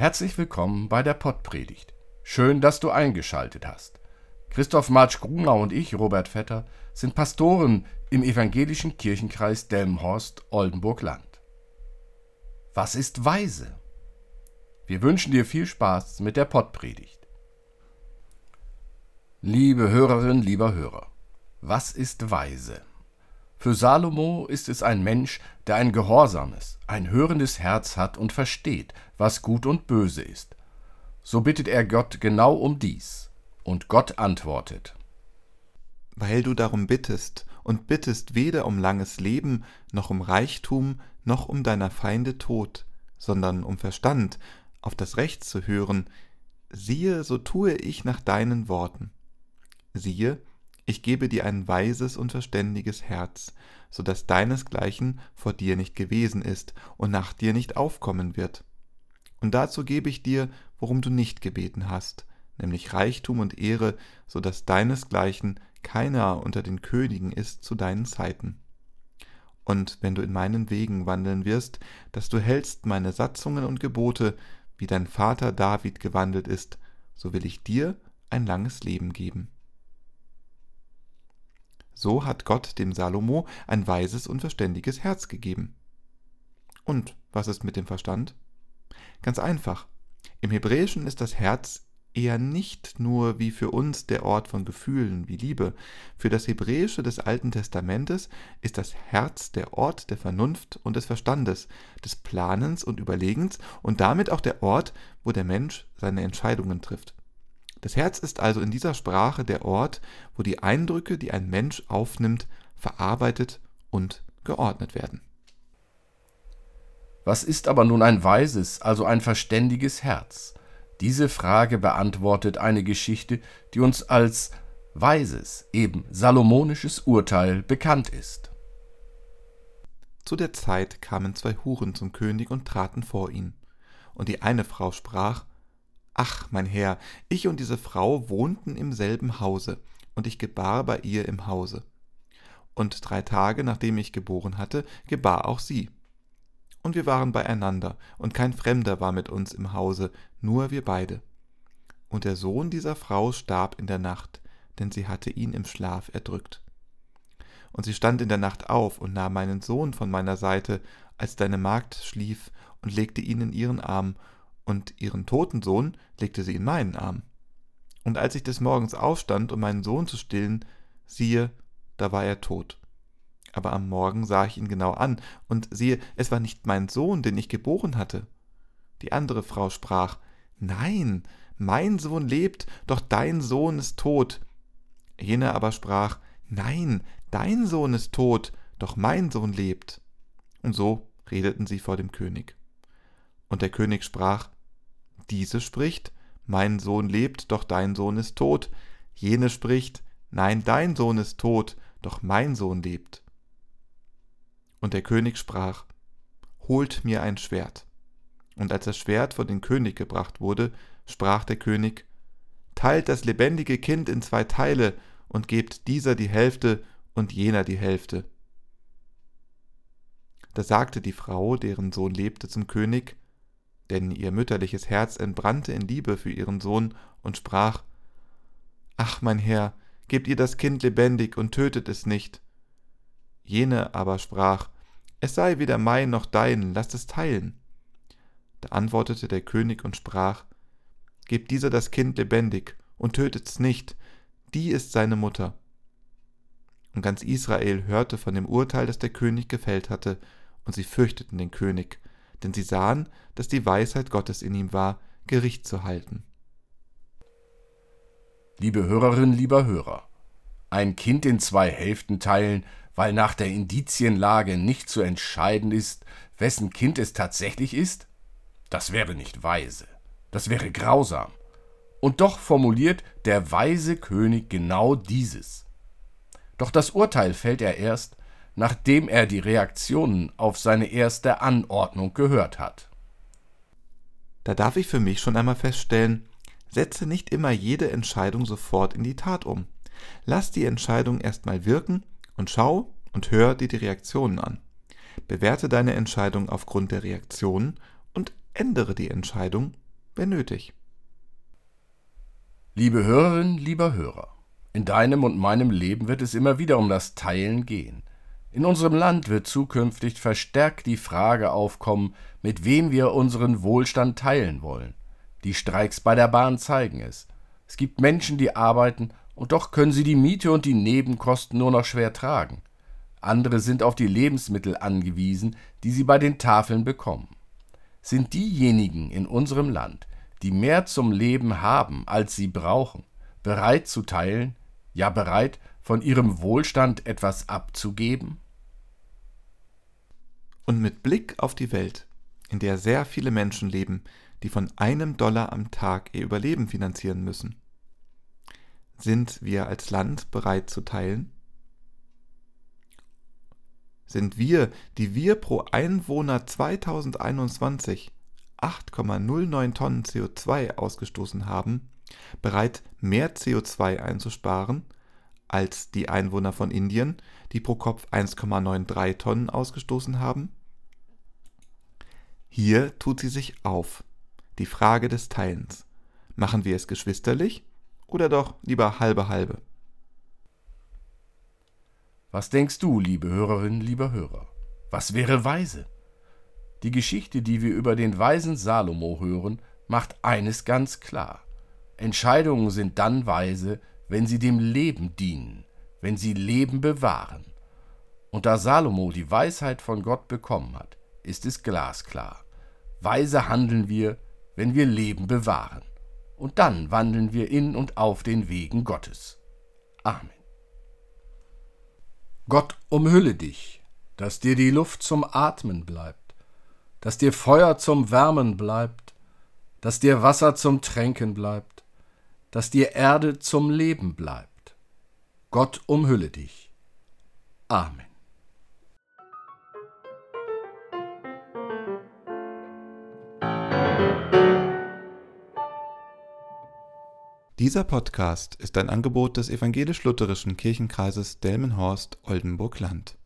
Herzlich willkommen bei der Pottpredigt. Schön, dass du eingeschaltet hast. Christoph Marsch Grunau und ich, Robert Vetter, sind Pastoren im evangelischen Kirchenkreis Delmenhorst-Oldenburg-Land. Was ist Weise? Wir wünschen dir viel Spaß mit der Pottpredigt. Liebe Hörerin, lieber Hörer, was ist Weise? Für Salomo ist es ein Mensch, der ein gehorsames, ein hörendes Herz hat und versteht, was gut und böse ist. So bittet er Gott genau um dies, und Gott antwortet. Weil du darum bittest und bittest weder um langes Leben, noch um Reichtum, noch um deiner Feinde Tod, sondern um Verstand, auf das Recht zu hören, siehe, so tue ich nach deinen Worten. Siehe, ich gebe dir ein weises und verständiges Herz, so dass deinesgleichen vor dir nicht gewesen ist und nach dir nicht aufkommen wird. Und dazu gebe ich dir, worum du nicht gebeten hast, nämlich Reichtum und Ehre, so dass deinesgleichen keiner unter den Königen ist zu deinen Zeiten. Und wenn du in meinen Wegen wandeln wirst, dass du hältst meine Satzungen und Gebote, wie dein Vater David gewandelt ist, so will ich dir ein langes Leben geben. So hat Gott dem Salomo ein weises und verständiges Herz gegeben. Und was ist mit dem Verstand? Ganz einfach. Im Hebräischen ist das Herz eher nicht nur wie für uns der Ort von Gefühlen wie Liebe. Für das Hebräische des Alten Testamentes ist das Herz der Ort der Vernunft und des Verstandes, des Planens und Überlegens und damit auch der Ort, wo der Mensch seine Entscheidungen trifft. Das Herz ist also in dieser Sprache der Ort, wo die Eindrücke, die ein Mensch aufnimmt, verarbeitet und geordnet werden. Was ist aber nun ein weises, also ein verständiges Herz? Diese Frage beantwortet eine Geschichte, die uns als weises, eben salomonisches Urteil bekannt ist. Zu der Zeit kamen zwei Huren zum König und traten vor ihn. Und die eine Frau sprach, Ach, mein Herr, ich und diese Frau wohnten im selben Hause, und ich gebar bei ihr im Hause. Und drei Tage nachdem ich geboren hatte, gebar auch sie. Und wir waren beieinander, und kein Fremder war mit uns im Hause, nur wir beide. Und der Sohn dieser Frau starb in der Nacht, denn sie hatte ihn im Schlaf erdrückt. Und sie stand in der Nacht auf und nahm meinen Sohn von meiner Seite, als deine Magd schlief, und legte ihn in ihren Arm und ihren toten Sohn legte sie in meinen Arm. Und als ich des Morgens aufstand, um meinen Sohn zu stillen, siehe, da war er tot. Aber am Morgen sah ich ihn genau an, und siehe, es war nicht mein Sohn, den ich geboren hatte. Die andere Frau sprach, Nein, mein Sohn lebt, doch dein Sohn ist tot. Jene aber sprach, Nein, dein Sohn ist tot, doch mein Sohn lebt. Und so redeten sie vor dem König. Und der König sprach, diese spricht, mein Sohn lebt, doch dein Sohn ist tot. Jene spricht, nein, dein Sohn ist tot, doch mein Sohn lebt. Und der König sprach, holt mir ein Schwert. Und als das Schwert vor den König gebracht wurde, sprach der König, teilt das lebendige Kind in zwei Teile und gebt dieser die Hälfte und jener die Hälfte. Da sagte die Frau, deren Sohn lebte, zum König, denn ihr mütterliches Herz entbrannte in Liebe für ihren Sohn und sprach Ach, mein Herr, gebt ihr das Kind lebendig und tötet es nicht. Jene aber sprach Es sei weder mein noch dein, lasst es teilen. Da antwortete der König und sprach Gebt dieser das Kind lebendig und tötet's nicht, die ist seine Mutter. Und ganz Israel hörte von dem Urteil, das der König gefällt hatte, und sie fürchteten den König, denn sie sahen, dass die Weisheit Gottes in ihm war, Gericht zu halten. Liebe Hörerin, lieber Hörer, ein Kind in zwei Hälften teilen, weil nach der Indizienlage nicht zu entscheiden ist, wessen Kind es tatsächlich ist? Das wäre nicht weise, das wäre grausam. Und doch formuliert der weise König genau dieses. Doch das Urteil fällt er erst, nachdem er die Reaktionen auf seine erste Anordnung gehört hat. Da darf ich für mich schon einmal feststellen, setze nicht immer jede Entscheidung sofort in die Tat um. Lass die Entscheidung erstmal wirken und schau und hör dir die Reaktionen an. Bewerte deine Entscheidung aufgrund der Reaktionen und ändere die Entscheidung, wenn nötig. Liebe Hörerin, lieber Hörer, in deinem und meinem Leben wird es immer wieder um das Teilen gehen. In unserem Land wird zukünftig verstärkt die Frage aufkommen, mit wem wir unseren Wohlstand teilen wollen. Die Streiks bei der Bahn zeigen es. Es gibt Menschen, die arbeiten, und doch können sie die Miete und die Nebenkosten nur noch schwer tragen. Andere sind auf die Lebensmittel angewiesen, die sie bei den Tafeln bekommen. Sind diejenigen in unserem Land, die mehr zum Leben haben, als sie brauchen, bereit zu teilen, ja bereit, von ihrem Wohlstand etwas abzugeben? Und mit Blick auf die Welt, in der sehr viele Menschen leben, die von einem Dollar am Tag ihr Überleben finanzieren müssen. Sind wir als Land bereit zu teilen? Sind wir, die wir pro Einwohner 2021 8,09 Tonnen CO2 ausgestoßen haben, bereit mehr CO2 einzusparen als die Einwohner von Indien, die pro Kopf 1,93 Tonnen ausgestoßen haben? Hier tut sie sich auf die Frage des Teilens. Machen wir es geschwisterlich oder doch lieber halbe halbe? Was denkst du, liebe Hörerin, lieber Hörer? Was wäre weise? Die Geschichte, die wir über den weisen Salomo hören, macht eines ganz klar. Entscheidungen sind dann weise, wenn sie dem Leben dienen, wenn sie Leben bewahren. Und da Salomo die Weisheit von Gott bekommen hat, ist es glasklar. Weise handeln wir, wenn wir Leben bewahren. Und dann wandeln wir in und auf den Wegen Gottes. Amen. Gott umhülle dich, dass dir die Luft zum Atmen bleibt, dass dir Feuer zum Wärmen bleibt, dass dir Wasser zum Tränken bleibt, dass dir Erde zum Leben bleibt. Gott umhülle dich. Amen. Dieser Podcast ist ein Angebot des evangelisch-lutherischen Kirchenkreises Delmenhorst-Oldenburg-Land.